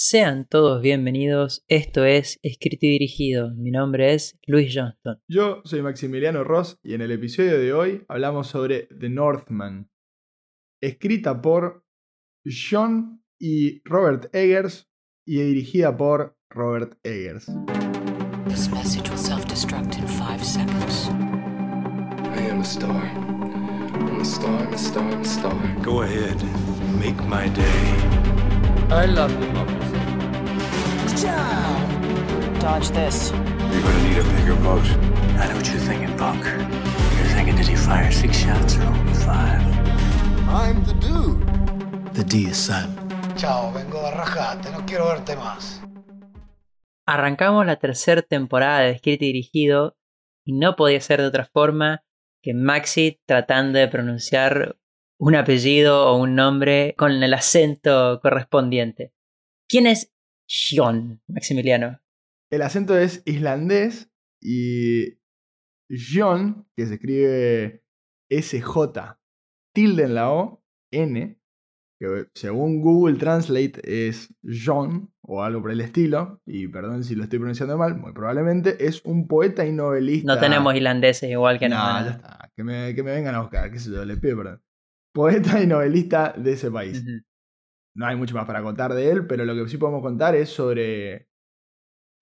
Sean todos bienvenidos, esto es Escrito y Dirigido, mi nombre es Luis Johnston. Yo soy Maximiliano Ross y en el episodio de hoy hablamos sobre The Northman, escrita por John y Robert Eggers y dirigida por Robert Eggers. This message will self-destruct in five seconds. I am a star. I'm a star, I'm a star, I'm a star. Go ahead, make my day. I love democracy. Dodge this. You're gonna need a bigger boat. I know what you're thinking, Buck. You're thinking, did he fire six shots or only five? I'm the dude. The D is silent. Chao, vengo de rajarte, no quiero verte más. Arrancamos la tercera temporada de Escrito y Dirigido y no podía ser de otra forma que Maxi tratando de pronunciar un apellido o un nombre con el acento correspondiente. ¿Quién es John, Maximiliano? El acento es islandés y John, que se escribe SJ, tilde en la O, N, que según Google Translate es John o algo por el estilo, y perdón si lo estoy pronunciando mal, muy probablemente, es un poeta y novelista. No tenemos islandeses igual que no, nosotros. ya está, que me, que me vengan a buscar, qué sé yo, les pido perdón. Poeta y novelista de ese país. No hay mucho más para contar de él, pero lo que sí podemos contar es sobre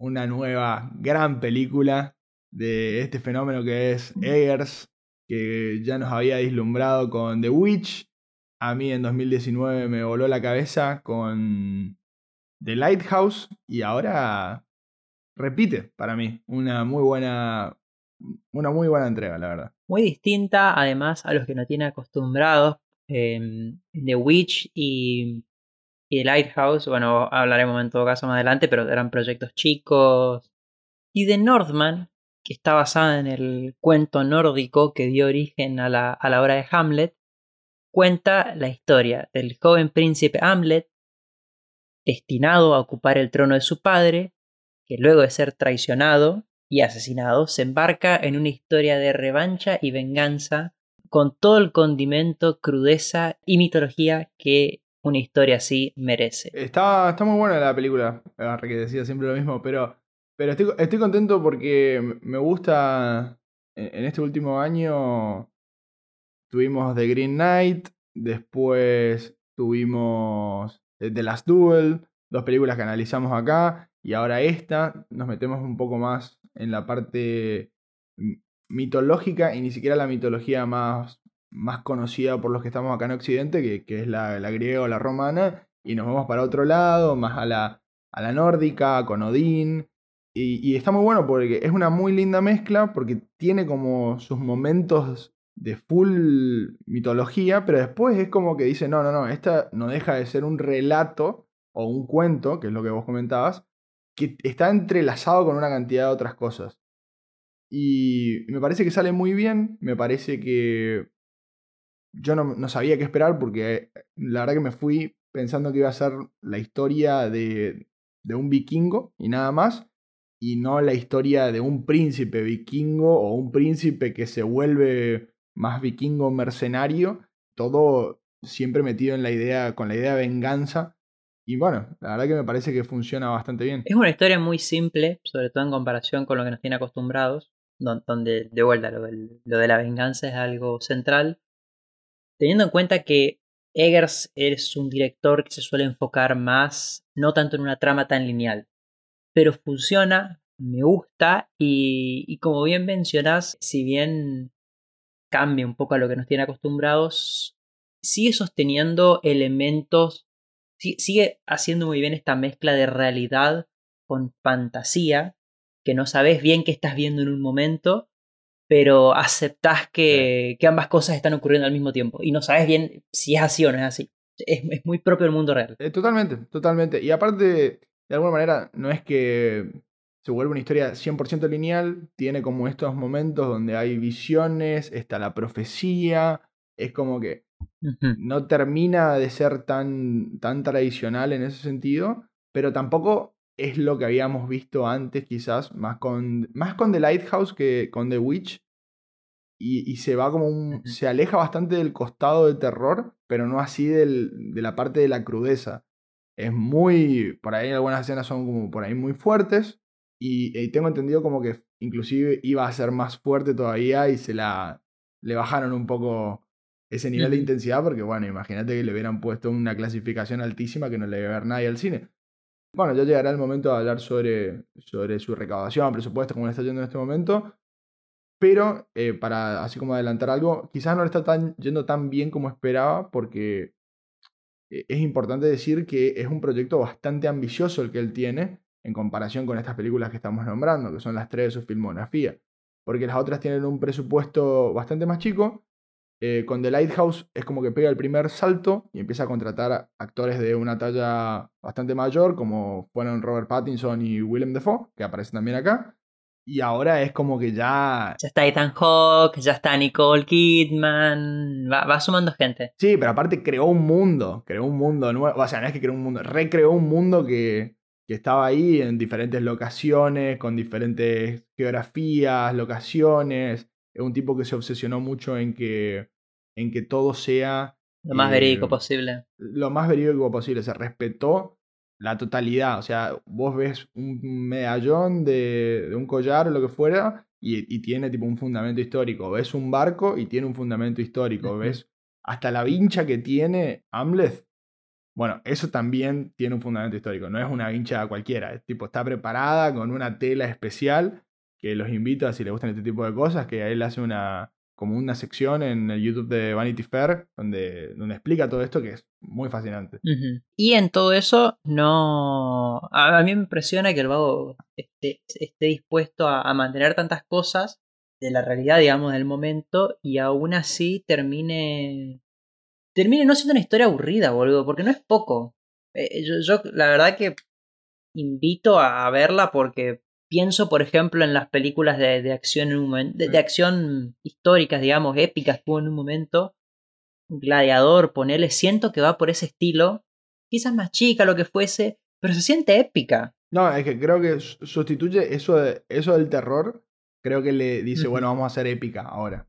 una nueva gran película de este fenómeno que es Eggers, que ya nos había deslumbrado con The Witch. A mí en 2019 me voló la cabeza con The Lighthouse y ahora repite para mí una muy buena una muy buena entrega, la verdad. Muy distinta, además, a los que nos tiene acostumbrados. eh, The Witch y, The Lighthouse, bueno, hablaremos en todo caso más adelante, pero eran proyectos chicos. Y The Northman, que está basada en el cuento nórdico que dio origen a la, a la obra de Hamlet, cuenta la historia del joven príncipe Hamlet, destinado a ocupar el trono de su padre, que luego de ser traicionado y asesinado, se embarca en una historia de revancha y venganza con todo el condimento, crudeza y mitología que una historia así merece. Está, está muy buena la película, que decía siempre lo mismo, pero, pero estoy, estoy contento porque me gusta, en este último año tuvimos The Green Knight, después tuvimos The Last Duel, dos películas que analizamos acá, y ahora esta, nos metemos un poco más en la parte mitológica y ni siquiera la mitología más, más conocida por los que estamos acá en Occidente, que, que es la, la griega o la romana, y nos vamos para otro lado, más a la, a la nórdica, con Odín. Y, y está muy bueno porque es una muy linda mezcla, porque tiene como sus momentos de full mitología, pero después es como que dice, no, no, no, esta no deja de ser un relato o un cuento, que es lo que vos comentabas, que está entrelazado con una cantidad de otras cosas. Y me parece que sale muy bien, me parece que yo no, no sabía qué esperar porque la verdad que me fui pensando que iba a ser la historia de, de un vikingo y nada más, y no la historia de un príncipe vikingo o un príncipe que se vuelve más vikingo mercenario, todo siempre metido en la idea, con la idea de venganza. Y bueno, la verdad que me parece que funciona bastante bien. Es una historia muy simple, sobre todo en comparación con lo que nos tiene acostumbrados, don- donde de vuelta lo, de la venganza es algo central, teniendo en cuenta que Eggers es un director que se suele enfocar más, no tanto en una trama tan lineal, pero funciona, me gusta y, y como bien mencionás, si bien cambia un poco a lo que nos tiene acostumbrados, sigue sosteniendo elementos, sigue haciendo muy bien esta mezcla de realidad con fantasía, que no sabes bien qué estás viendo en un momento, pero aceptás que, que ambas cosas están ocurriendo al mismo tiempo y no sabes bien si es así o no es así. Es, es muy propio del mundo real. Eh, totalmente, totalmente. Y aparte, de alguna manera, no es que se vuelve una historia 100% lineal, tiene como estos momentos donde hay visiones, está la profecía, es como que No termina de ser tan, tan tradicional en ese sentido, pero tampoco es lo que habíamos visto antes, quizás, más con, más con The Lighthouse que con The Witch. Y, y se va como un. Se aleja bastante del costado de terror, pero no así del- de la parte de la crudeza. es muy, por ahí algunas escenas son como por ahí muy fuertes y, y tengo entendido como que inclusive iba a ser más fuerte todavía y se la, le bajaron un poco ese nivel de intensidad porque bueno, imagínate que le hubieran puesto una clasificación altísima que no le iba a ver nadie al cine. Bueno, ya llegará el momento de hablar sobre, sobre su recaudación, presupuesto, cómo le está yendo en este momento. Pero, eh, para así como adelantar algo, quizás no le está tan, yendo tan bien como esperaba, porque eh, es importante decir que es un proyecto bastante ambicioso el que él tiene en comparación con estas películas que estamos nombrando, que son las tres de su filmografía. Porque las otras tienen un presupuesto bastante más chico. Eh, con The Lighthouse es como que pega el primer salto y empieza a contratar actores de una talla bastante mayor, como fueron Robert Pattinson y Willem Dafoe, que aparecen también acá. Y ahora es como que ya Ya está Ethan Hawke, ya está Nicole Kidman. Va, va sumando gente. Sí, pero aparte creó un mundo, creó un mundo nuevo, o sea, no es que creó un mundo, recreó un mundo que, que estaba ahí en diferentes locaciones, con diferentes geografías, locaciones. Es un tipo que se obsesionó mucho en que, en que todo sea Lo más Eh, verídico posible. lo más verídico posible, se respetó la totalidad, o sea, vos ves un medallón de, de un collar o lo que fuera y, y tiene tipo un fundamento histórico, ves un barco y tiene un fundamento histórico, ves hasta la vincha que tiene Amleth, bueno, eso también tiene un fundamento histórico, no es una vincha cualquiera, es tipo está preparada con una tela especial que los invito a si les gustan este tipo de cosas, que él hace una como una sección en el YouTube de Vanity Fair donde, donde explica todo esto que es muy fascinante. Y en todo eso, no. A, mí me impresiona que el vago esté, esté dispuesto a, mantener tantas cosas de la realidad, digamos, del momento, y aún así termine. Termine no siendo una historia aburrida, boludo, porque no es poco. Eh, yo, yo, la verdad que invito a verla porque pienso, por ejemplo, en las películas de, de acción en un momento, de, de acción históricas, digamos, épicas que hubo en un momento. Gladiador, ponele, siento que va por ese estilo, quizás más chica, lo que fuese, pero se siente épica. No, es que creo que su- sustituye eso, de- eso del terror, creo que le dice, bueno, vamos a hacer épica ahora.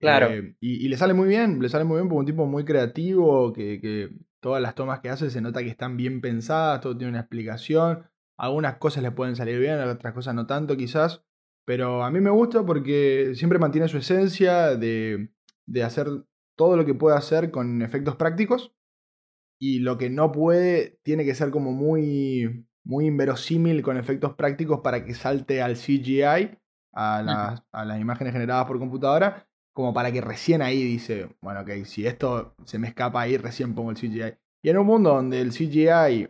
Claro. Eh, y, y le sale muy bien, le sale muy bien porque un tipo muy creativo, que, que todas las tomas que hace se nota que están bien pensadas, todo tiene una explicación. Algunas cosas le pueden salir bien, otras cosas no tanto quizás. Pero a mí me gusta porque siempre mantiene su esencia de, de hacer todo lo que puede hacer con efectos prácticos. Y lo que no puede tiene que ser como muy, muy inverosímil con efectos prácticos para que salte al CGI, a las, a las imágenes generadas por computadora, como para que recién ahí dice, bueno, ok, si esto se me escapa ahí, recién pongo el CGI. Y en un mundo donde el CGI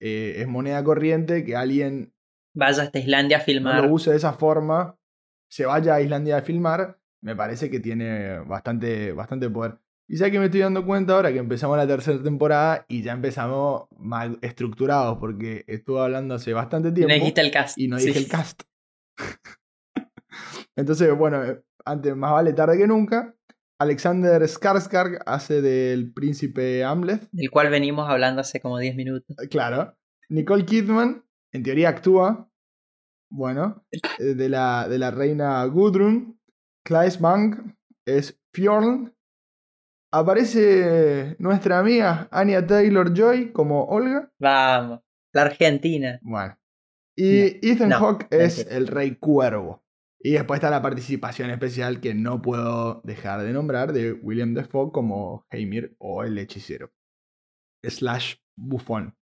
eh, es moneda corriente, que alguien Vaya hasta Islandia a no filmar. lo use de esa forma, se vaya a Islandia a filmar, me parece que tiene bastante, bastante poder. Y ya que me estoy dando cuenta ahora que empezamos la tercera temporada y ya empezamos mal estructurados, porque estuve hablando hace bastante tiempo no dijiste el cast. y no Sí. dije el cast. Entonces, bueno, eh, antes más vale tarde que nunca. Alexander Skarsgård hace del príncipe Amleth, Del cual venimos hablando hace como 10 minutos. eh, claro. Nicole Kidman, en teoría actúa, bueno, eh, de la, de la reina Gudrun. Claes Bang es Fjorn. Aparece nuestra amiga Anya Taylor Joy como Olga. Vamos. La Argentina. Bueno. Y Ethan no, Hawke es el rey cuervo. Y después está la participación especial que no puedo dejar de nombrar de William Defoe como Heimir o el hechicero. Slash bufón.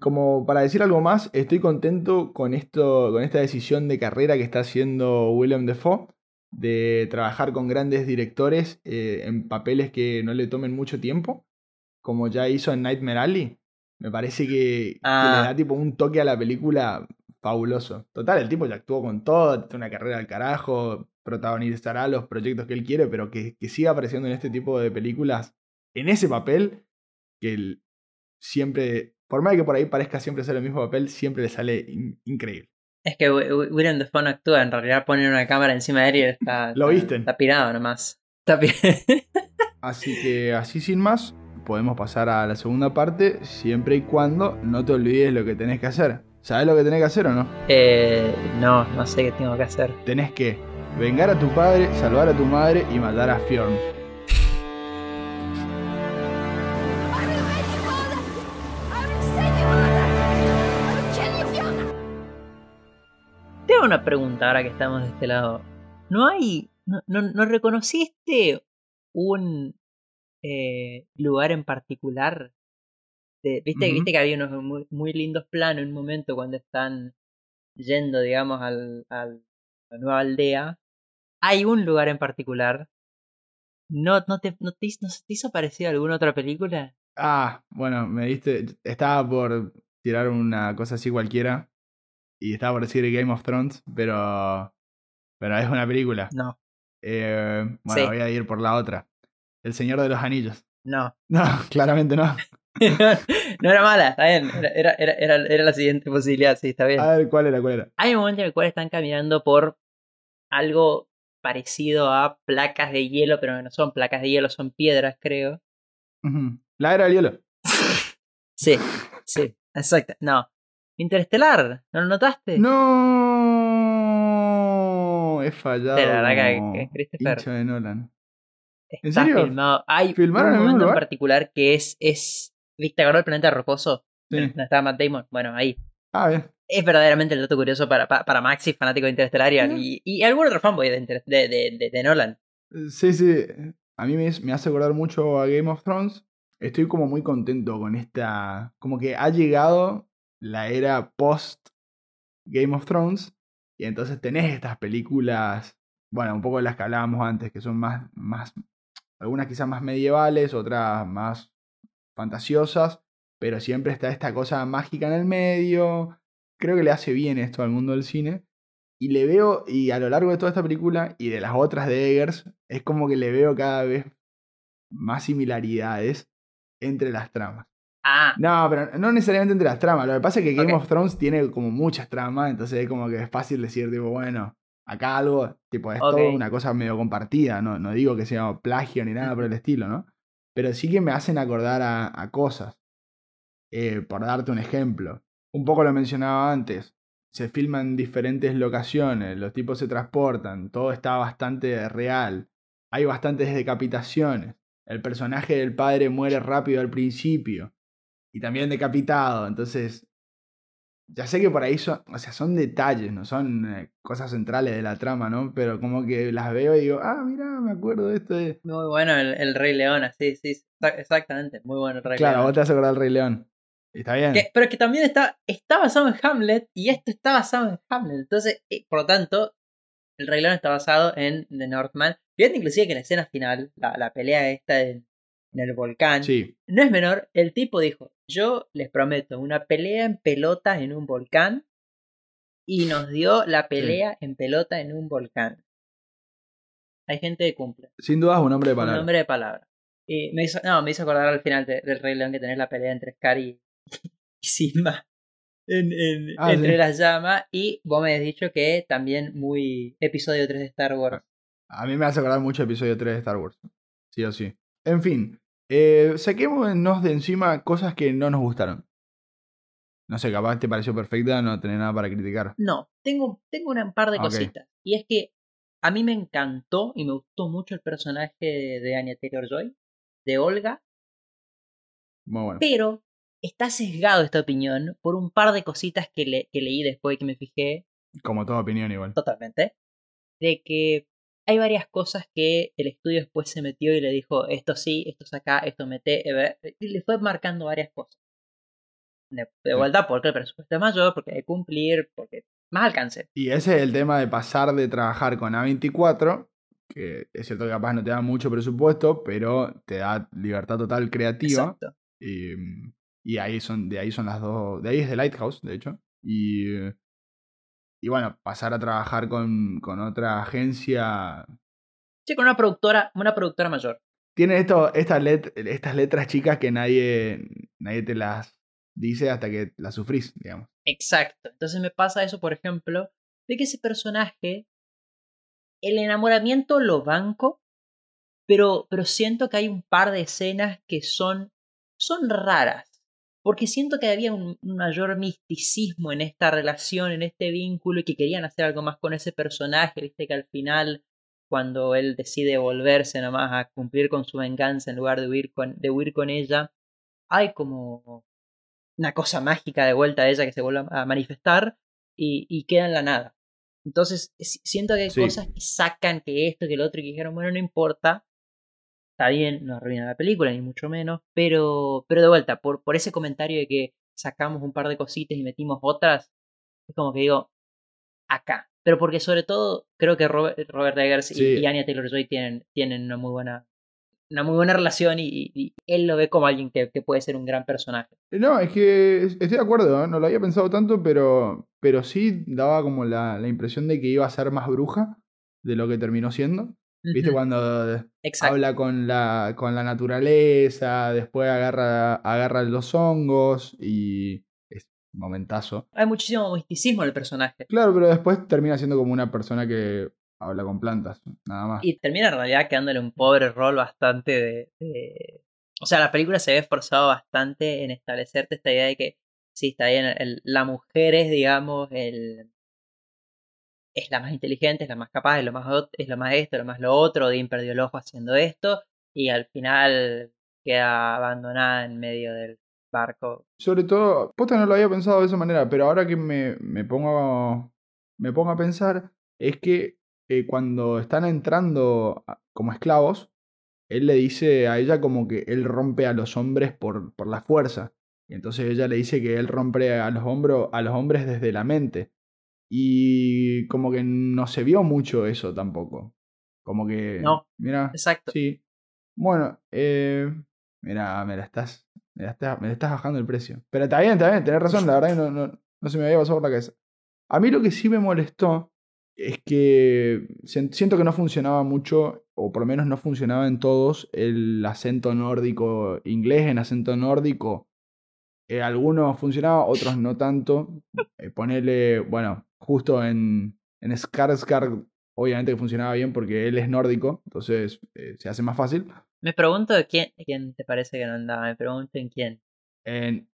Como para decir algo más, estoy contento con, esto, con esta decisión de carrera que está haciendo William Defoe de trabajar con grandes directores eh, en papeles que no le tomen mucho tiempo, como ya hizo en Nightmare Alley. Me parece que, que Ah. le da tipo un toque a la película fabuloso. Total, el tipo ya actuó con todo, tiene una carrera al carajo, protagonizará los proyectos que él quiere, pero que, que siga apareciendo en este tipo de películas, en ese papel, que él siempre, por más que por ahí parezca siempre ser el mismo papel, siempre le sale in- increíble. Es que Wi- Wi- William Dafoe no actúa, en realidad ponen una cámara encima de él y está, Lo está- viste. está pirado nomás. Está Así que así sin más, podemos pasar a la segunda parte, siempre y cuando no te olvides lo que tenés que hacer. ¿Sabes lo que tenés que hacer o no? Eh, no, no sé qué tengo que hacer. Tenés que vengar a tu padre, salvar a tu madre y matar a Fjorn. Tengo una pregunta ahora que estamos de este lado. ¿No hay... no, no, reconociste un eh, lugar en particular de- ¿viste, viste que había unos muy, muy lindos planos en un momento cuando están yendo, digamos, al, al- a la nueva aldea. Hay un lugar en particular. ¿No, no, te, no, te, hizo- no se te hizo parecido a alguna otra película? Ah, bueno, me diste. Estaba por tirar una cosa así cualquiera. Y estaba por decir Game of Thrones, pero. Pero es una película. No, Eh, bueno, Sí. voy a ir por la otra. El Señor de los Anillos. no. No, claramente no. no era mala, está bien. Era, era, era, era, la siguiente posibilidad, sí, está bien. A ver, ¿cuál era? ¿Cuál era? Hay un momento en el cual están caminando por algo parecido a placas de hielo, pero no son placas de hielo, son piedras, creo. Ujú. La era del hielo. Sí, sí, exacto. No. Interestelar, ¿no lo notaste? No, he fallado. Sí, la verdad que- que Christopher- de Nolan. ¿En Está serio? filmado. Hay ¿Filmaron un en momento en lugar? particular que es, es. ¿Viste agarró el planeta rocoso? Sí. ¿Dónde estaba Matt Damon? Bueno, ahí. Ah, bien. Es verdaderamente el dato curioso para, para, para Maxi, fanático de Interestelar y, y, y algún otro fanboy de, de, de, de- de Nolan. Sí, sí. A mí me, me hace acordar mucho a Game of Thrones. Estoy como muy contento con esta. Como que ha llegado la era post Game of Thrones. Y entonces tenés estas películas. Bueno, un poco de las que hablábamos antes, que son más. más algunas quizás más medievales, otras más fantasiosas. Pero siempre está esta cosa mágica en el medio. Creo que le hace bien esto al mundo del cine. Y le veo, y a lo largo de toda esta película y de las otras de Eggers, es como que le veo cada vez más similaridades entre las tramas. Ah, No, pero no necesariamente entre las tramas. Lo que pasa es que Game of Thrones tiene como muchas tramas, entonces es como que es fácil decir, tipo, bueno, acá algo, tipo, es todo una cosa medio compartida. No, no digo que sea plagio ni nada por el estilo, ¿no? Pero sí que me hacen acordar a, a cosas. Eh, por darte un ejemplo. Un poco lo mencionaba antes. Se filman en diferentes locaciones, los tipos se transportan, todo está bastante real. Hay bastantes decapitaciones. El personaje del padre muere rápido al principio. Y también decapitado. Entonces. Ya sé que por ahí son. O sea, son detalles, no son eh, cosas centrales de la trama, ¿no? Pero como que las veo y digo, ah, mira, me acuerdo de esto de. muy bueno el, el Rey León, sí, sí, exa- exactamente, muy bueno el Rey Claro, León. vos te vas a acordar del Rey León. Está bien. Que- pero que también está, está basado en Hamlet y esto está basado en Hamlet. Entonces, eh, por lo tanto, el Rey León está basado en The Northman. Fíjate inclusive que en la escena final, la, la pelea esta en, en el volcán, Sí. no es menor. El tipo dijo, yo les prometo una pelea en pelota en un volcán y nos dio la pelea en pelota en un volcán. Hay gente que cumple. Sin duda es un hombre de Un palabra. nombre de palabra. Y me hizo, no, me hizo acordar al final de- del Rey León que tenés la pelea entre Scar y, y Simba en, en- Ah, entre sí. las llamas. Y vos me has dicho que también muy episodio 3 de Star Wars. A mí me hace acordar mucho episodio 3 de Star Wars. Sí o sí. En fin. Eh, saquémonos de encima cosas que no nos gustaron. No sé, capaz te pareció perfecta, no tenés nada para criticar. No, tengo, tengo un par de Ok. cositas. Y es que a mí me encantó y me gustó mucho el personaje de, de Anya Taylor Joy, de Olga, Muy bueno. pero está sesgado esta opinión por un par de cositas que, le- que leí después que me fijé Como toda opinión igual. totalmente, de que hay varias cosas que el estudio después se metió y le dijo, esto sí, esto es acá, esto mete, y le fue marcando varias cosas. De, de vuelta, porque el presupuesto es mayor, porque hay que cumplir, porque más alcance. Y ese es el tema de pasar de trabajar con A24, que es cierto que capaz no te da mucho presupuesto, pero te da libertad total creativa. Exacto. Y, y ahí son, de ahí son las dos. De ahí es The Lighthouse, de hecho. Y, y bueno, pasar a trabajar con, con otra agencia. Sí, con una productora, una productora mayor. Tiene esto, estas, let- estas letras chicas que nadie, nadie te las dice hasta que las sufrís, digamos. Exacto. Entonces me pasa eso, por ejemplo, de que ese personaje, el enamoramiento lo banco, pero, pero siento que hay un par de escenas que son, son raras. Porque siento que había un, un mayor misticismo en esta relación, en este vínculo, y que querían hacer algo más con ese personaje, viste que al final, cuando él decide volverse nomás a cumplir con su venganza en lugar de huir con, de huir con ella, hay como una cosa mágica de vuelta a ella que se vuelve a manifestar y, y queda en la nada. Entonces, si- siento que hay Sí. cosas que sacan que esto, que el otro, y que dijeron, bueno, no importa. Está bien, no arruina la película, ni mucho menos. Pero, pero de vuelta, por, por ese comentario de que sacamos un par de cositas y metimos otras, es como que digo, acá. Pero porque sobre todo creo que Robert, Robert Eggers y- Sí. y, Anya Taylor Joy tienen, tienen una muy buena una muy buena relación y, y- y él lo ve como alguien que, que puede ser un gran personaje. No, es que estoy de acuerdo, ¿eh? no lo había pensado tanto, pero, pero sí daba como la, la impresión de que iba a ser más bruja de lo que terminó siendo. ¿Viste? Cuando Exacto. habla con la, con la naturaleza, después agarra, agarra los hongos y es un momentazo. Hay muchísimo misticismo en el personaje. Claro, pero después termina siendo como una persona que habla con plantas, nada más. Y termina en realidad quedándole un pobre rol bastante de, de- O sea, la película se ve esforzado bastante en establecerte esta idea de que sí, está bien, el- la mujer es, digamos, el... Es la más inteligente, es la más capaz, es lo más, es lo más esto, lo más lo otro, Dean perdió el ojo haciendo esto, y al final queda abandonada en medio del barco. Sobre todo, posta no lo había pensado de esa manera, pero ahora que me, me pongo, me pongo a pensar, es que eh, cuando están entrando como esclavos, él le dice a ella como que él rompe a los hombres por, por la fuerza. Y entonces ella le dice que él rompe a los, hombros, a los hombres desde la mente. Y como que no se vio mucho eso tampoco. Como que... No. Mira, Exacto. Sí. Bueno, eh, mira, me la estás, me la estás, me la estás bajando el precio. Pero está bien, está bien, tenés razón, la verdad que no, no, no se me había pasado por la cabeza. A mí lo que sí me molestó es que siento que no funcionaba mucho, o por lo menos no funcionaba en todos, el acento nórdico inglés en acento nórdico. Eh, algunos funcionaban, otros no tanto. Eh, ponerle, bueno, justo en, en Skarsgård, obviamente que funcionaba bien porque él es nórdico, entonces eh, se hace más fácil. Me pregunto de quién, quién te parece que no andaba, me pregunto en quién. En,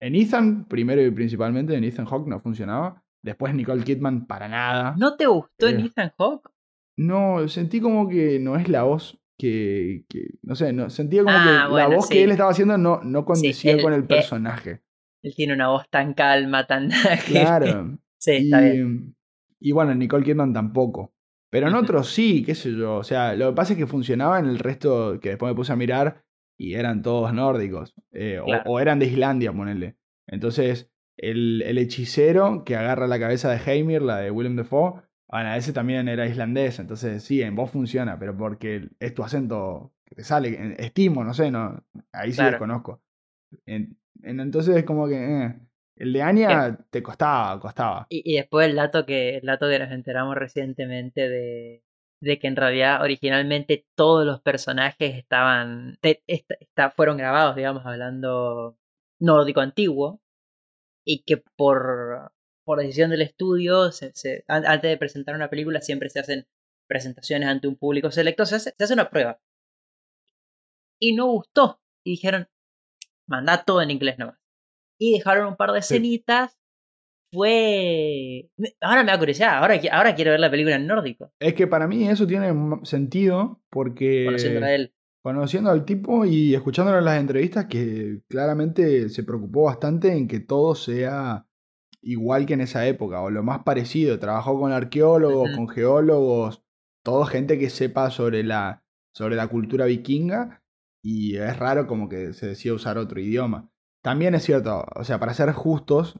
en Ethan, primero y principalmente, en Ethan Hawke no funcionaba. Después Nicole Kidman, para nada. ¿No te gustó en Eh. Ethan Hawke? No, sentí como que no es la voz que. que- no sé, no, sentía como Ah, que la bueno, voz sí. que él estaba haciendo no, no condecía él- con el personaje. Él tiene una voz tan calma, tan... Claro. Sí, y, está bien. y bueno, Nicole Kidman tampoco. Pero en otros sí, qué sé yo. O sea, lo que pasa es que funcionaba en el resto que después me puse a mirar y eran todos nórdicos. eh, o- Claro. o, eran de Islandia, ponele. Entonces, el, el hechicero que agarra la cabeza de Heimir, la de Willem Dafoe, bueno, ese también era islandés. Entonces, sí, en voz funciona, pero porque es tu acento que te sale. Estimo, no sé, no, ahí sí Claro. desconozco. En- en- entonces, es como que. eh, el de Anya te costaba, costaba. Y, y después el dato que el dato que nos enteramos recientemente de, de que en realidad originalmente todos los personajes estaban te- esta- esta- fueron grabados, digamos, hablando nórdico antiguo y que por, por decisión del estudio, se- se- an- antes de presentar una película siempre se hacen presentaciones ante un público selecto, se hace, se hace una prueba. Y no gustó. Y dijeron, manda todo en inglés nomás. Y dejaron un par de Sí. escenitas. Fue. Ahora me da curiosidad. Ahora, ahora quiero ver la película en nórdico. Es que para mí eso tiene sentido porque Conociéndola a él. conociendo al tipo y escuchándolo en las entrevistas que claramente se preocupó bastante en que todo sea igual que en esa época o lo más parecido. Trabajó con arqueólogos, con geólogos, todo gente que sepa sobre la, sobre la cultura vikinga y es raro como que se decía usar otro idioma. También es cierto, o sea, para ser justos,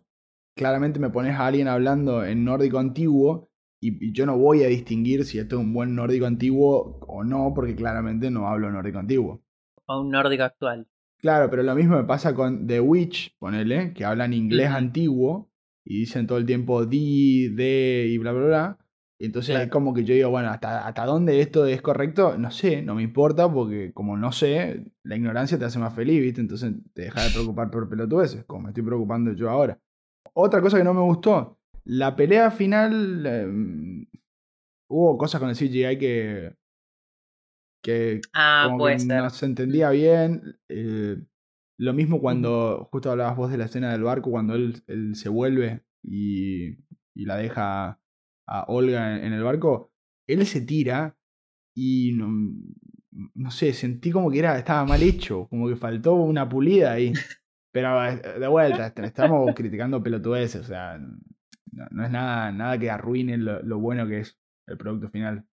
claramente me pones a alguien hablando en nórdico antiguo y, yo no voy a distinguir si esto es un buen nórdico antiguo o no, porque claramente no hablo nórdico antiguo. O un nórdico actual. Claro, pero lo mismo me pasa con The Witch, ponele, que hablan inglés antiguo y dicen todo el tiempo di, de y bla, bla, bla. Entonces Claro. es como que yo digo, bueno, ¿hasta, ¿hasta dónde esto es correcto? No sé, no me importa porque como no sé, la ignorancia te hace más feliz, ¿viste? Entonces te deja de preocupar por pelotudeces, como me estoy preocupando yo ahora. Otra cosa que no me gustó, la pelea final, eh, hubo cosas con el CGI que, que Ah, como puede que ser. no se entendía bien. eh, lo mismo cuando justo hablabas vos de la escena del barco, cuando él, él se vuelve y, y la deja a Olga en, el barco, él se tira y no, no sé, sentí como que era, estaba mal hecho, como que faltó una pulida ahí. Pero eh, de vuelta, est- estamos criticando pelotudeces, o sea, no, no es nada, nada que arruine lo, lo bueno que es el producto final.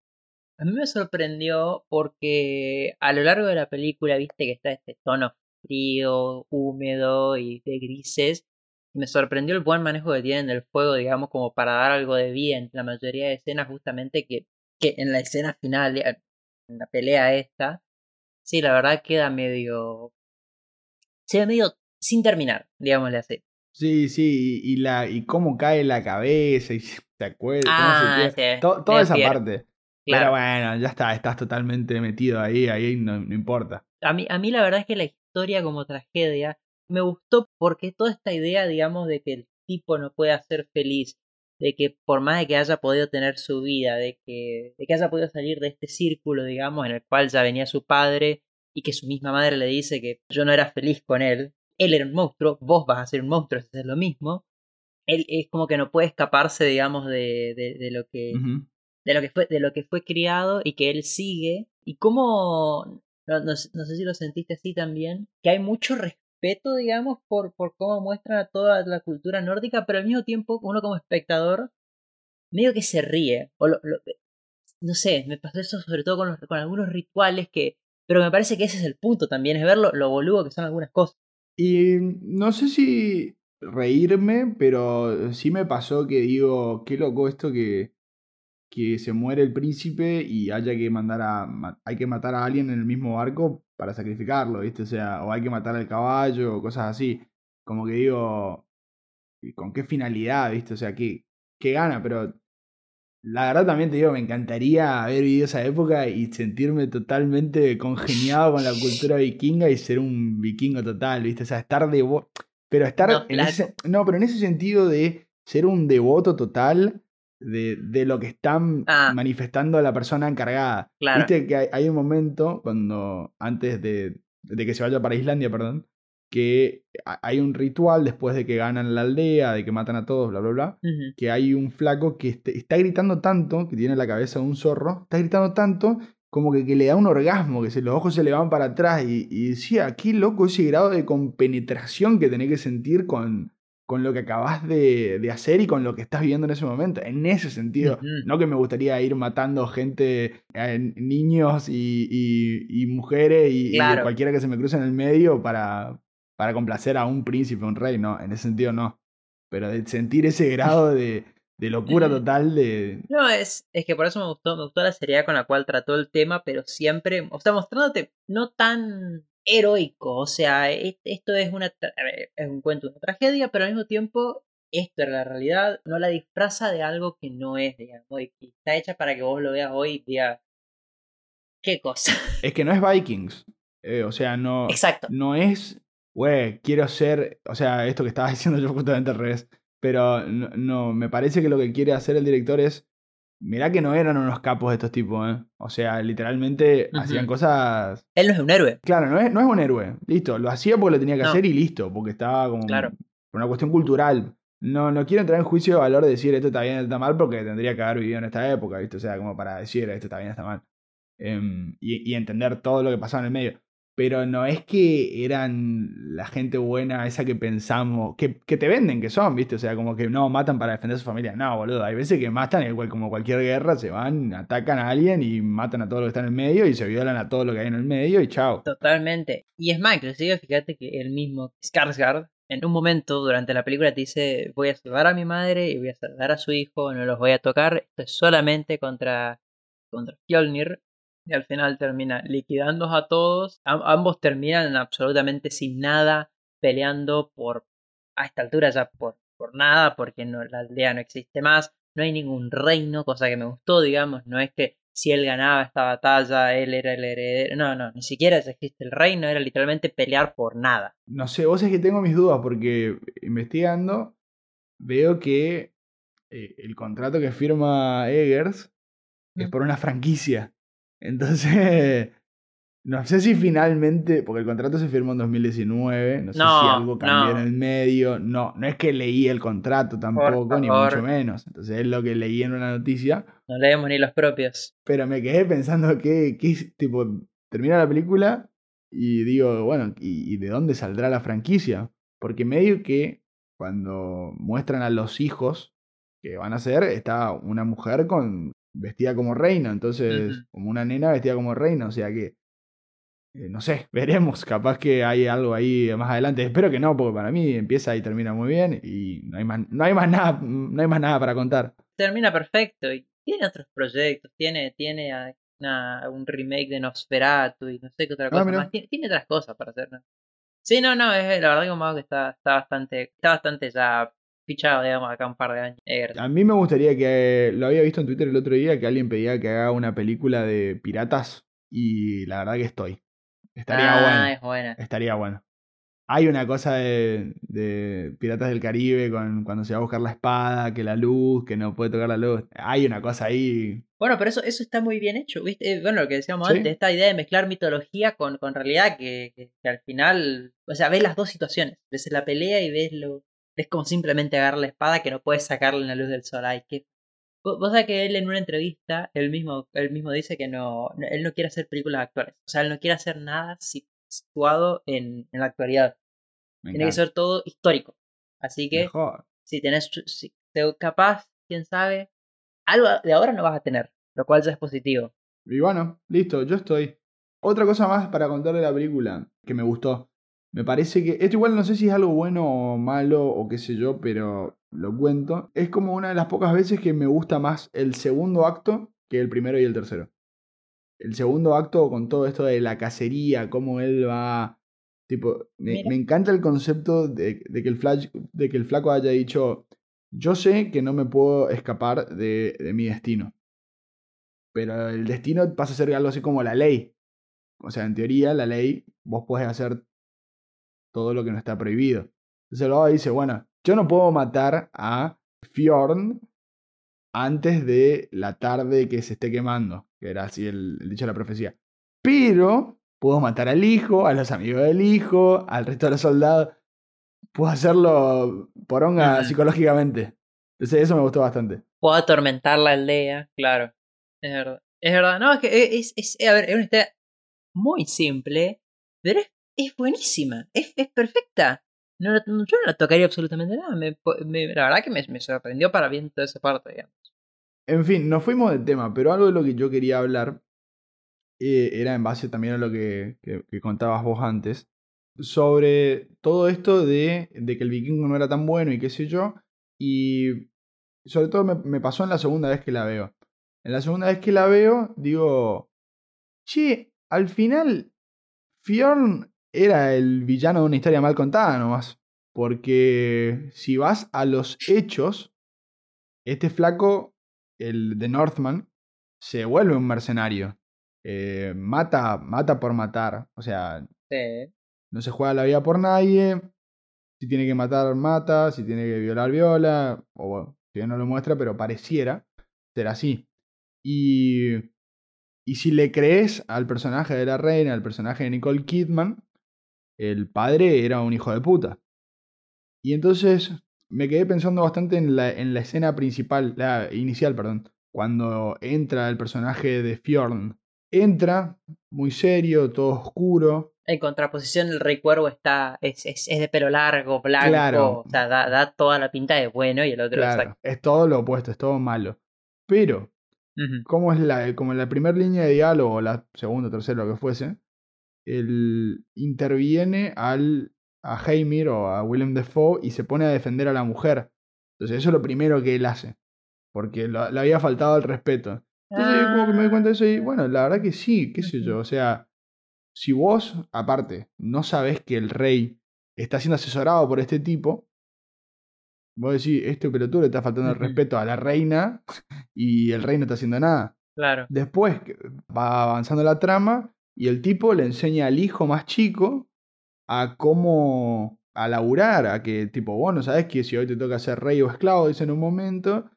A mí me sorprendió porque a lo largo de la película viste que está este tono frío, húmedo y de grises. Me sorprendió el buen manejo que tienen del fuego, digamos, como para dar algo de vida en la mayoría de escenas, justamente que, que en la escena final, eh, en la pelea esta, sí, la verdad queda medio... Se ve medio sin terminar, digámosle así. Sí, sí, y, y la, y cómo cae la cabeza y se acuerda, Ah, sí, To- toda esa parte. Claro. Pero bueno, ya está, estás totalmente metido ahí, ahí no, no importa. A mí, a mí la verdad es que la historia como tragedia me gustó porque toda esta idea, digamos, de que el tipo no pueda ser feliz, de que por más de que haya podido tener su vida, de que, de que haya podido salir de este círculo, digamos, en el cual ya venía su padre y que su misma madre le dice que yo no era feliz con él, él era un monstruo, vos vas a ser un monstruo, es lo mismo. Él es como que no puede escaparse, digamos, de, de, de lo que de lo que fue de lo que fue criado y que él sigue y cómo no, no sé no sé si lo sentiste así también que hay mucho respeto digamos por por cómo muestran a toda la cultura nórdica pero al mismo tiempo uno como espectador medio que se ríe o no sé me pasó eso sobre todo con los, con algunos rituales que pero me parece que ese es el punto también es ver lo, lo boludo que son algunas cosas. Y no sé si reírme, pero sí me pasó que digo, qué loco esto que, que se muere el príncipe y haya que mandar a hay que matar a alguien en el mismo barco para sacrificarlo, ¿viste? O sea, o hay que matar al caballo o cosas así. Como que digo, ¿y ¿con qué finalidad, viste? O sea, ¿qué, qué gana? Pero la verdad también te digo, me encantaría haber vivido esa época y sentirme totalmente congeniado con la cultura vikinga y ser un vikingo total, ¿viste? O sea, estar devoto. Pero estar No, en ese. No, pero en ese sentido de ser un devoto total de, de lo que están Ah. manifestando la persona encargada. Claro. Viste que hay, hay un momento cuando. antes de, de que se vaya para Islandia, perdón. Que ha- hay un ritual después de que ganan la aldea, de que matan a todos, bla, bla, bla que hay un flaco que este- está gritando tanto, que tiene la cabeza de un zorro, está gritando tanto como que, que le da un orgasmo, que se, los ojos se le van para atrás y, y decía, qué loco ese grado de compenetración que tenés que sentir con, con lo que acabas de, de hacer y con lo que estás viviendo en ese momento. En ese sentido, no que me gustaría ir matando gente, eh, niños y, y- y mujeres y, y Claro. cualquiera que se me cruce en el medio para, para complacer a un príncipe, un rey, no, en ese sentido no. Pero de sentir ese grado de, de locura total de... No, es, es que por eso me gustó, me gustó la seriedad con la cual trató el tema, pero siempre, o sea, mostrándote no tan heroico, o sea, es- esto es una es un cuento, una tragedia, pero al mismo tiempo esto es la realidad, no la disfraza de algo que no es, digamos, y está hecha para que vos lo veas hoy y digas, qué cosa. Es que no es Vikings. Eh, o sea, no, Exacto. no es, güey, quiero ser, o sea, esto que estaba diciendo yo justamente al revés. Pero no, no, me parece que lo que quiere hacer el director es, mirá que no eran unos capos estos tipos, ¿eh? O sea, literalmente hacían cosas... Él no es un héroe. Claro, no es, no es un héroe, listo, lo hacía porque lo tenía que No. hacer y listo, porque estaba como Claro. por una cuestión cultural. No, no quiero entrar en juicio de valor de decir esto está bien, esto está mal, porque tendría que haber vivido en esta época, ¿viste? O sea, como para decir esto está bien, está mal. Em, y, y entender todo lo que pasaba en el medio. Pero no es que eran la gente buena, esa que pensamos, que, que te venden, que son, ¿viste? O sea, como que no matan para defender a su familia. No, boludo, hay veces que matan, igual como cualquier guerra, se van, atacan a alguien y matan a todo lo que está en el medio y se violan a todo lo que hay en el medio y chao. Totalmente. Y es más, inclusive fíjate que el mismo Skarsgård en un momento durante la película te dice voy a salvar a mi madre y voy a salvar a su hijo, no los voy a tocar, esto es solamente contra, contra Fjolnir. Y al final termina liquidándolos a todos. Am- ambos terminan absolutamente sin nada, peleando por, a esta altura ya por, por nada, porque no, la aldea no existe más, no hay ningún reino, cosa que me gustó, digamos, no es que si él ganaba esta batalla, él era el heredero. No, no, ni siquiera existe el reino, era literalmente pelear por nada. No sé, vos es que tengo mis dudas porque investigando veo que eh, el contrato que firma Eggers es Mm. por una franquicia. Entonces, no sé si finalmente, porque el contrato se firmó en 2019, no sé No, si algo cambió no. en el medio. No, no es que leí el contrato tampoco, ni mucho menos. Entonces es lo que leí en una noticia. No leemos ni los propios. Pero me quedé pensando que, que, tipo, termina la película y digo, bueno, ¿y, y de dónde saldrá la franquicia? Porque medio que cuando muestran a los hijos que van a hacer, está una mujer con vestida como reina, entonces, como una nena vestida como reina, o sea que, eh, no sé, veremos, capaz que hay algo ahí más adelante, espero que no, porque para mí empieza y termina muy bien y no hay más, no hay más, nada, no hay más nada para contar. Termina perfecto y tiene otros proyectos, tiene, tiene a- una- un remake de Nosferatu y no sé qué otra cosa mira. más. Tiene, tiene otras cosas para hacer. ¿no? Sí, no, no, es la verdad que un mago que está, está bastante, está bastante ya fichado, digamos, acá un par de años. A mí me gustaría que, lo había visto en Twitter el otro día, que alguien pedía que haga una película de piratas y la verdad que estoy. Estaría ah, bueno. es buena. Estaría bueno. Hay una cosa de, de Piratas del Caribe con cuando se va a buscar la espada, que la luz, que no puede tocar la luz. Hay una cosa ahí. Bueno, pero eso, eso está muy bien hecho, ¿viste? Eh, Bueno, lo que decíamos Sí. antes, esta idea de mezclar mitología con, con realidad, que, que- que al final, o sea, ves las dos situaciones, ves la pelea y ves lo, ves como simplemente agarrar la espada que no puedes sacarle en la luz del sol. Ay, qué... Vos sabés que él en una entrevista, él mismo, él mismo dice que no, no- él no quiere hacer películas actuales, o sea, él no quiere hacer nada si- situado en, en la actualidad, Me tiene que ser todo histórico. Así que, Mejor. si tenés, si, capaz, quién sabe, algo de ahora no vas a tener, lo cual ya es positivo. Y bueno, listo, yo estoy. Otra cosa más para contar de la película que me gustó. Me parece que. Esto igual no sé si es algo bueno o malo o qué sé yo, pero lo cuento. Es como una de las pocas veces que me gusta más el segundo acto que el primero y el tercero. El segundo acto con todo esto de la cacería, cómo él va. Tipo, me, me encanta el concepto de, de que el flash, de que el flaco haya dicho. Yo sé que no me puedo escapar de, de mi destino. Pero el destino pasa a ser algo así como la ley. O sea, en teoría, la ley, vos podés hacer todo lo que no está prohibido. Entonces el Baba dice, bueno, yo no puedo matar a Fjorn antes de la tarde que se esté quemando, que era así el, el dicho de la profecía. Pero puedo matar al hijo, a los amigos del hijo, al resto de los soldados. Puedo hacerlo poronga Ujú. psicológicamente. Entonces eso me gustó bastante. Puedo atormentar la aldea, claro. Es verdad. Es verdad. No, es que es, es, a ver, es una historia muy simple, pero es, es buenísima. Es, es perfecta. No, yo no la tocaría absolutamente nada. Me, la verdad que me, me sorprendió para bien toda esa parte, digamos. En fin, nos fuimos del tema, pero algo de lo que yo quería hablar eh, era en base también a lo que, que- que contabas vos antes, sobre todo esto de, de que el vikingo no era tan bueno y qué sé yo, y sobre todo me, me pasó en la segunda vez que la veo. En la segunda vez que la veo, digo, che, al final Fjorn era el villano de una historia mal contada nomás, porque si vas a los hechos, este flaco el de Northman, se vuelve un mercenario. Eh, mata, mata por matar. O sea, Sí. no se juega la vida por nadie. Si tiene que matar, mata. Si tiene que violar, viola. O bueno, si no lo muestra, pero pareciera ser así. Y, y si le crees al personaje de la reina, al personaje de Nicole Kidman, el padre era un hijo de puta. Y entonces me quedé pensando bastante en la, en la escena principal, la inicial, perdón, cuando entra el personaje de Fjorn. Entra muy serio, todo oscuro. En contraposición, el rey cuervo está es, es, es de pelo largo, blanco. Claro. O sea, da, da toda la pinta de bueno y el otro Claro, es todo lo opuesto, es todo malo. Pero, Ujú. como es la, como la primera línea de diálogo, la segunda, tercera, lo que fuese, él interviene al, a Heimir o a Willem Dafoe y se pone a defender a la mujer. Entonces, eso es lo primero que él hace. Porque lo- le había faltado el respeto. Entonces, yo como que me doy cuenta de eso y, bueno, la verdad que sí, qué sé yo. O sea, si vos, aparte, no sabés que el rey está siendo asesorado por este tipo, vos decís, este pelotudo le está faltando el respeto a la reina y el rey no está haciendo nada. Claro. Después va avanzando la trama y el tipo le enseña al hijo más chico a cómo a laburar, a que tipo, vos no sabés que si hoy te toca ser rey o esclavo, dice en un momento,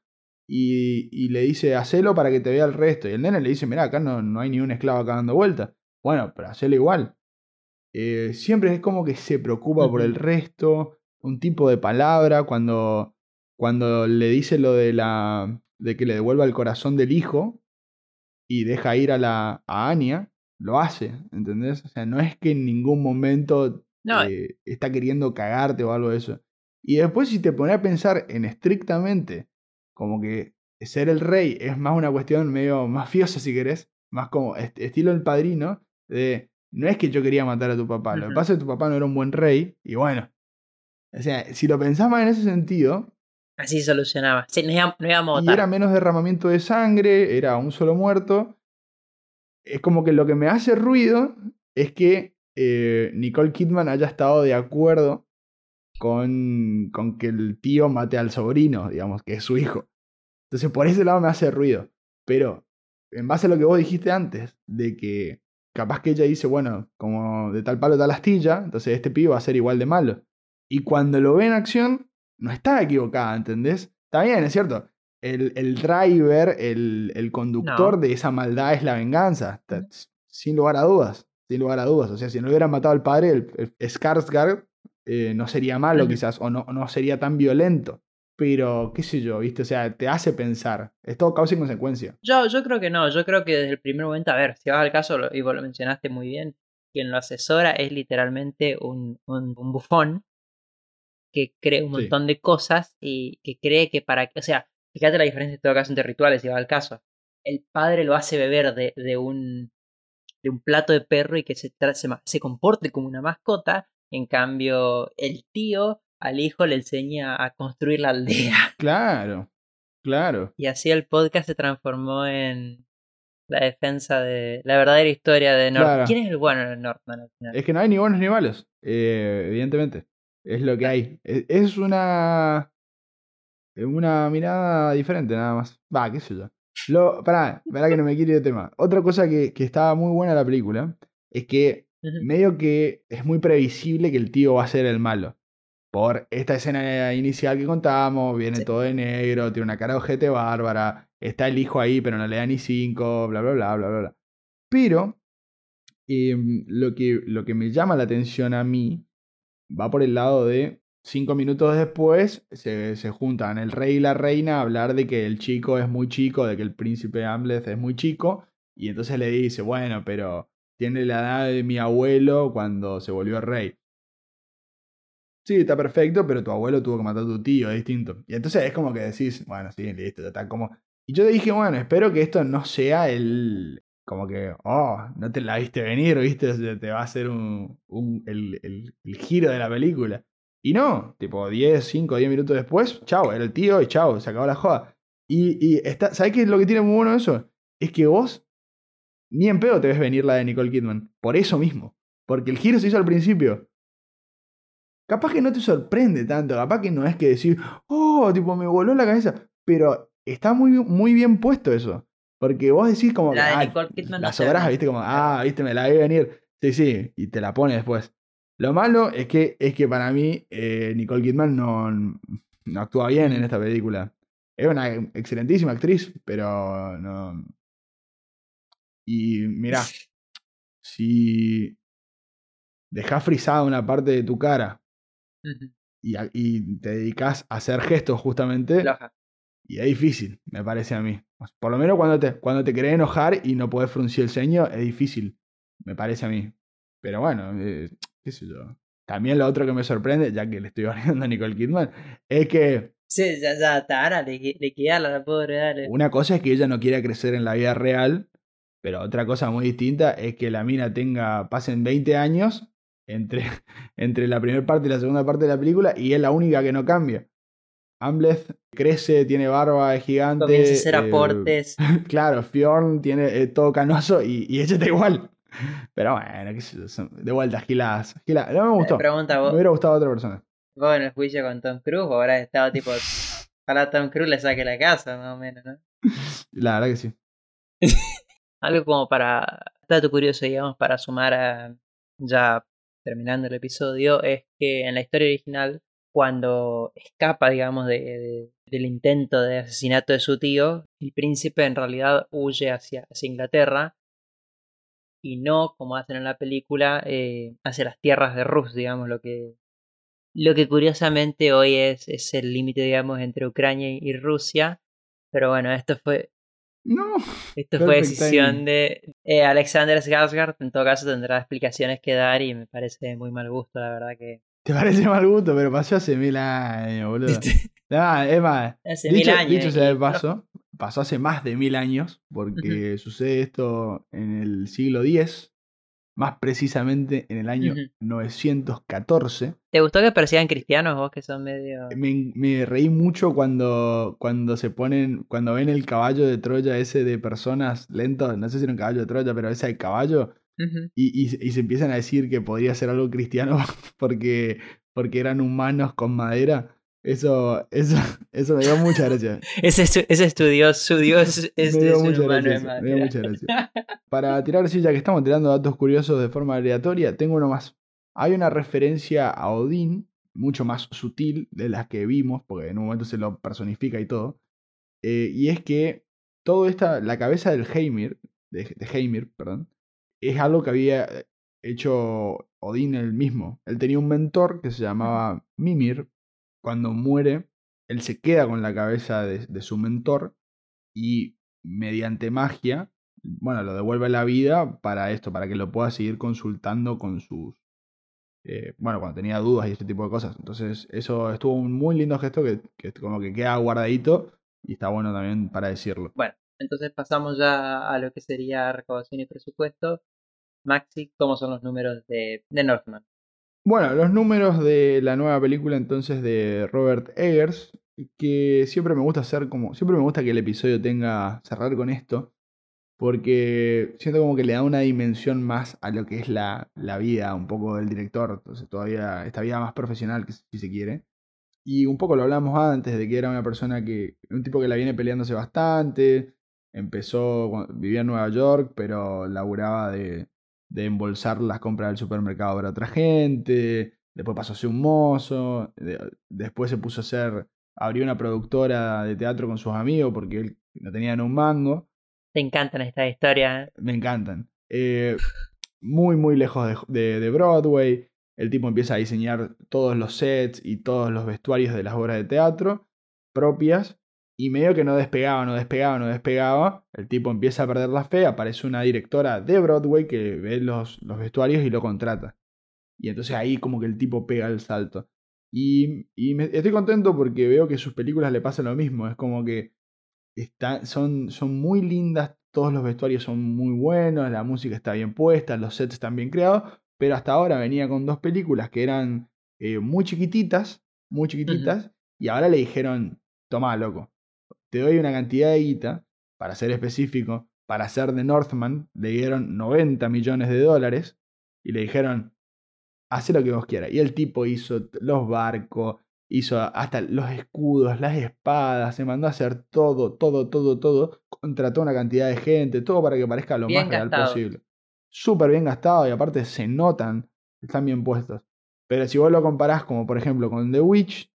y, y le dice, hacelo para que te vea el resto. Y el nene le dice, mirá, acá no, no hay ni un esclavo acá dando vuelta. Bueno, pero hacelo igual. Eh, siempre es como que se preocupa por el resto, un tipo de palabra, cuando, cuando le dice lo de la de que le devuelva el corazón del hijo y deja ir a la a Anya, lo hace, ¿entendés? O sea, no es que en ningún momento No, eh, está queriendo cagarte o algo de eso. Y después si te pones a pensar en estrictamente como que ser el rey es más una cuestión medio mafiosa, si querés, más como est- estilo el padrino, de no es que yo quería matar a tu papá, lo que pasa es que tu papá no era un buen rey, y bueno. O sea, si lo pensás más en ese sentido, Así solucionaba. Sí, nos íbamos, nos íbamos a y era menos derramamiento de sangre, era un solo muerto. Es como que lo que me hace ruido es que eh, Nicole Kidman haya estado de acuerdo con, con que el tío mate al sobrino, digamos, que es su hijo. Entonces por ese lado me hace ruido. Pero en base a lo que vos dijiste antes, de que capaz que ella dice, bueno, como de tal palo tal astilla, entonces este pibe va a ser igual de malo. Y cuando lo ve en acción, no está equivocada, ¿entendés? Está bien, es cierto. El, el driver, el, el conductor No. de esa maldad es la venganza. Sin lugar a dudas. Sin lugar a dudas. O sea, si no hubieran matado al padre, el, el Skarsgård eh, no sería malo quizás, o no, no sería tan violento. Pero, qué sé yo, ¿viste? O sea, te hace pensar. Es todo causa y consecuencia. Yo, yo creo que no, yo creo que desde el primer momento, a ver, si vas al caso, y vos lo mencionaste muy bien, quien lo asesora es literalmente un, un, un bufón que cree un Sí. montón de cosas y que cree que para... O sea, fíjate la diferencia en todo caso entre rituales, si vas al caso. El padre lo hace beber de, de un de un plato de perro y que se, se, se comporte como una mascota, en cambio el tío al hijo le enseña a construir la aldea. Claro, claro. Y así el podcast se transformó en la defensa de la verdadera historia de Northman. Claro. ¿Quién es el bueno de Northman al final? Es que no hay ni buenos ni malos, eh, evidentemente. Es lo que hay. Es, es una. Una mirada diferente, nada más. Va, qué sé yo. Lo, pará, pará que no me quiere de tema. Otra cosa que, que estaba muy buena la película es que medio que es muy previsible que el tío va a ser el malo. Por esta escena inicial que contábamos, viene Sí. todo de negro, tiene una cara de ojete bárbara, está el hijo ahí, pero no le da ni cinco, bla, bla, bla, bla, bla. bla. Pero em, lo, que, lo que me llama la atención a mí va por el lado de cinco minutos después se, se juntan el rey y la reina a hablar de que el chico es muy chico, de que el príncipe Amleth es muy chico, y entonces le dice, bueno, pero tiene la edad de mi abuelo cuando se volvió rey. Sí, está perfecto, pero tu abuelo tuvo que matar a tu tío, es distinto. Y entonces es como que decís, bueno, sí, listo, está como... Y yo te dije, bueno, espero que esto no sea el... Como que, oh, no te la viste venir, viste, te va a hacer un, un- el, el- el giro de la película. Y no, tipo 10, 5, 10 minutos después, chao, era el tío y chao, se acabó la joda. Y, y está, ¿sabes qué es lo que tiene muy bueno eso? Es que vos ni en pedo te ves venir la de Nicole Kidman. Por eso mismo. Porque el giro se hizo al principio. Capaz que no te sorprende tanto, capaz que no es que decir, oh, tipo, me voló la cabeza. Pero está muy, muy bien puesto eso. Porque vos decís como La de ah, Nicole Kidman no las ve. viste, como, ah, viste, me la vi venir. Sí, sí, y te la pone después. Lo malo es que, es que para mí eh, Nicole Kidman no, no actúa bien en esta película. Es una excelentísima actriz, pero no. Y mirá, si dejas frisada una parte de tu cara y, y te dedicas a hacer gestos justamente, y es difícil, me parece a mí. Por lo menos cuando te, cuando te querés enojar y no podés fruncir el ceño, es difícil, me parece a mí. Pero bueno, eh, qué sé yo. También lo otro que me sorprende, ya que le estoy barriendo a Nicole Kidman, es que Sí, ya, ya, Tara, queda la pobre, dale. una cosa es que ella no quiera crecer en la vida real, pero otra cosa muy distinta es que la mina tenga, pasen 20 años entre, entre la primera parte y la segunda parte de la película y es la única que no cambia. Amleth crece, tiene barba, es gigante. Comienza a hacer eh, aportes. Claro, Fjorn tiene eh, todo canoso y, y ella está igual. Pero bueno, qué sé yo, son- de vuelta, giladas. giladas. No me gustó. Pregunta, Me hubiera gustado otra persona. vos en el juicio con Tom Cruise, vos habrás estado tipo. Ojalá Tom Cruise le saque la casa, más o menos, ¿no? La verdad que sí. Algo como para. Dato curioso, digamos, para sumar a. Ya terminando el episodio, es que en la historia original, cuando escapa, digamos, de, de- del intento de asesinato de su tío, el príncipe en realidad huye hacia, hacia Inglaterra y no, como hacen en la película, eh, hacia las tierras de Rus, digamos, lo que. Lo que curiosamente hoy es, es el límite, digamos, entre Ucrania y Rusia. Pero bueno, esto fue, No. esto fue decisión de eh, Alexander Skarsgård. En todo caso tendrá explicaciones que dar y me parece muy mal gusto, la verdad que... Te parece mal gusto, pero pasó hace mil años, boludo. Ah, es más, Hace dicho, mil años. dicho sea de paso, pasó hace más de mil años, porque sucede esto en el siglo X, más precisamente en el año Ujú. 914. ¿Te gustó que parecían cristianos vos que son medio... Me, me reí mucho cuando, cuando se ponen, cuando ven el caballo de Troya ese de personas lentos, no sé si era un caballo de Troya, pero ese de caballo, Ujú. y, y- y se empiezan a decir que podría ser algo cristiano porque, porque eran humanos con madera. Eso, eso, eso me dio mucha gracia. Ese, es tu- ese es tu Dios, su Dios es, me dio mucha gracia. me dio mucha gracia. Para tirar, sí, ya que estamos tirando datos curiosos de forma aleatoria, tengo uno más. Hay una referencia a Odín, mucho más sutil de las que vimos, porque en un momento se lo personifica y todo. eh, y es que todo esta, la cabeza del Heimir, de, de Heimir, perdón, es algo que había hecho Odín él mismo. Él tenía un mentor que se llamaba Mimir. Cuando muere, él se queda con la cabeza de, su mentor y mediante magia, bueno, lo devuelve la vida para esto, para que lo pueda seguir consultando con sus... eh, bueno, cuando tenía dudas y este tipo de cosas. Entonces, eso estuvo un muy lindo gesto que, que como que queda guardadito y está bueno también para decirlo. Bueno, entonces pasamos ya a lo que sería recaudación y presupuesto. Maxi, ¿cómo son los números de, de Northman? Bueno, los números de la nueva película entonces de Robert Eggers, que siempre me gusta hacer como, siempre me gusta que el episodio tenga, cerrar con esto, porque siento como que le da una dimensión más a lo que es la, la vida un poco del director, entonces todavía esta vida más profesional, que si se quiere. Y un poco lo hablamos antes de que era una persona que, un tipo que la viene peleándose bastante, empezó, vivía en Nueva York, pero laburaba de, de embolsar las compras del supermercado para otra gente, después pasó a ser un mozo, de- después se puso a hacer, abrió una productora de teatro con sus amigos porque él no tenía un mango, Te encantan estas historias. ¿eh? me encantan. Eh, muy, muy lejos de, de- de Broadway, el tipo empieza a diseñar todos los sets y todos los vestuarios de las obras de teatro propias. Y medio que no despegaba, no despegaba, no despegaba. El tipo empieza a perder la fe. Aparece una directora de Broadway que ve los, los vestuarios y lo contrata. Y entonces ahí como que el tipo pega el salto. Y, y me- estoy contento porque veo que sus películas le pasa lo mismo. Es como que está, son, son muy lindas, todos los vestuarios son muy buenos, la música está bien puesta, los sets están bien creados, pero hasta ahora venía con dos películas que eran eh, muy chiquititas, muy chiquititas, y ahora le dijeron, toma, loco, te doy una cantidad de guita, para ser específico, para ser de Northman, le dieron 90 millones de dólares, y le dijeron, haz lo que vos quieras. Y el tipo hizo los barcos, hizo hasta los escudos, las espadas, se mandó a hacer todo, todo, todo, todo. Contrató una cantidad de gente, todo para que parezca lo Bien más real gastado. posible. Súper bien gastado y aparte se notan, están bien puestos. Pero si vos lo comparás como por ejemplo con The Witch,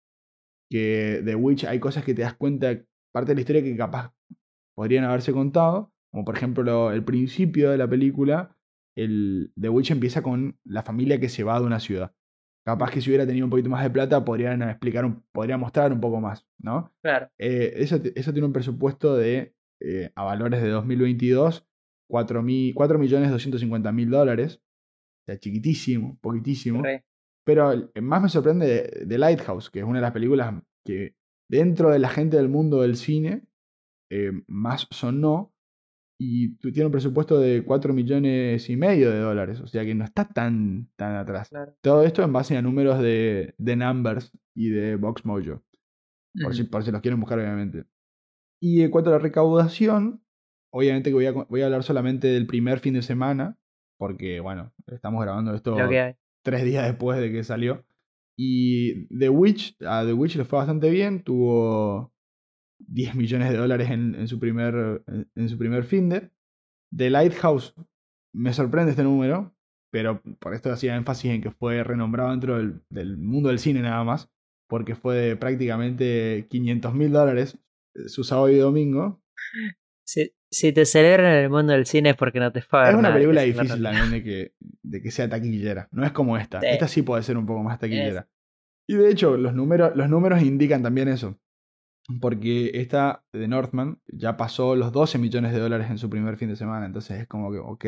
que The Witch hay cosas que te das cuenta, parte de la historia que capaz podrían haberse contado, como por ejemplo lo- el principio de la película, el The Witch empieza con la familia que se va de una ciudad. Capaz que si hubiera tenido un poquito más de plata podrían explicar, un, podría mostrar un poco más, ¿no? Claro. Eh, eso, tiene un presupuesto de, eh, a valores de 2022, 4.250.000 dólares. O sea, chiquitísimo, poquitísimo. re. Pero más me sorprende de, de Lighthouse, que es una de las películas que dentro de la gente del mundo del cine eh, más sonó y tiene un presupuesto de 4 millones y medio de dólares. O sea que no está tan, tan atrás. Claro. Todo esto en base a números de, de Numbers y de Box Mojo. Por, si, por si los quieren buscar, obviamente. Y en cuanto a la recaudación, obviamente que voy a, voy a hablar solamente del primer fin de semana, porque, bueno, estamos grabando esto tres días después de que salió. Y The Witch, a The Witch le fue bastante bien, tuvo 10 millones de dólares en, en su primer en, en su primer finde. The Lighthouse, me sorprende este número, pero por esto hacía énfasis en que fue renombrado dentro del, del mundo del cine nada más, porque fue de prácticamente 500 mil dólares eh, su sábado y domingo. Si, si te celebran en el mundo del cine es porque no te ver Es una nada, película difícil también de que, de que sea taquillera. No es como esta. Sí. Esta sí puede ser un poco más taquillera. Y de hecho, los números, los números indican también eso. Porque esta de Northman ya pasó los 12 millones de dólares en su primer fin de semana. Entonces es como que, ok.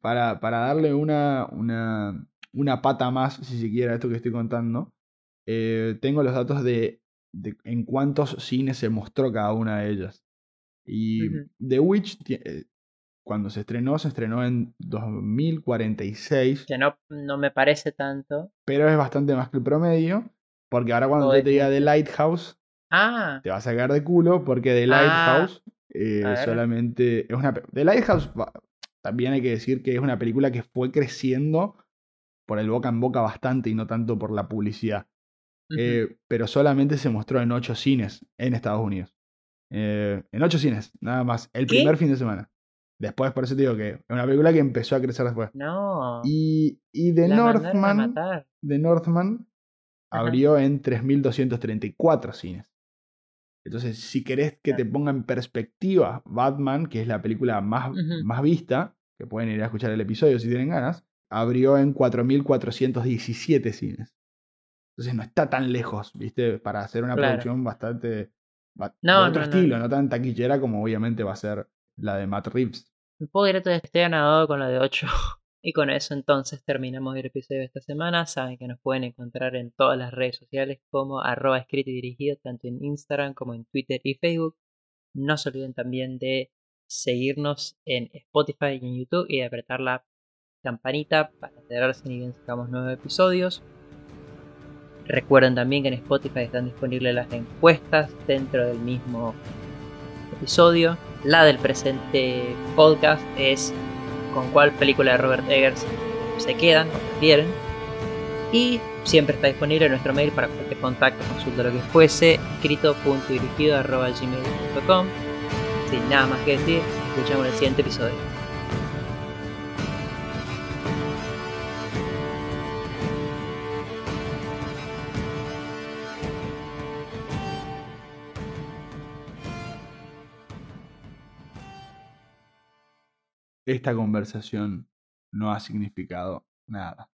Para, para darle una, una, una pata más, si se quiere, a esto que estoy contando, eh, tengo los datos de de en cuántos cines se mostró cada una de ellas. Y. The Witch, eh, cuando se estrenó, se estrenó en 2046, Que no, no me parece tanto. pero es bastante más que el promedio. Porque ahora cuando yo te diga The. Lighthouse, Ah, te vas a caer de culo porque The Ah. Lighthouse eh, solamente es una... The Lighthouse también hay que decir que es una película que fue creciendo por el boca en boca bastante y no tanto por la publicidad. Eh, pero solamente se mostró en ocho cines en Estados Unidos. Eh, en ocho cines, nada más. El ¿Qué? primer fin de semana. Después, por eso te digo que es una película que empezó a crecer después. no. Y, y The Northman. The Northman Ajá. abrió en 3.234 cines. Entonces, si querés que te ponga en perspectiva Batman, que es la película más, más vista, que pueden ir a escuchar el episodio si tienen ganas, abrió en 4.417 cines. Entonces no está tan lejos, ¿viste? Para hacer una Claro. producción bastante... No, de otro no, estilo, no. no. tan taquillera como obviamente va a ser la de Matt Reeves. Me puedo directo estoy ganado con la de 8. Y con eso entonces terminamos el episodio de esta semana. Saben que nos pueden encontrar en todas las redes sociales como arroba escrito y dirigido, tanto en Instagram como en Twitter y Facebook. No se olviden también de seguirnos en Spotify y en YouTube y de apretar la campanita para enterarse ni bien sacamos nuevos episodios. Recuerden también que en Spotify están disponibles las encuestas dentro del mismo episodio. La del presente podcast es con cuál película de Robert Eggers se quedan o prefieren. Y siempre está disponible nuestro mail para cualquier contacto, consulta lo que fuese, escrito.dirigido.gmail.com Sin nada más que decir, escuchamos el siguiente episodio. Esta conversación no ha significado nada.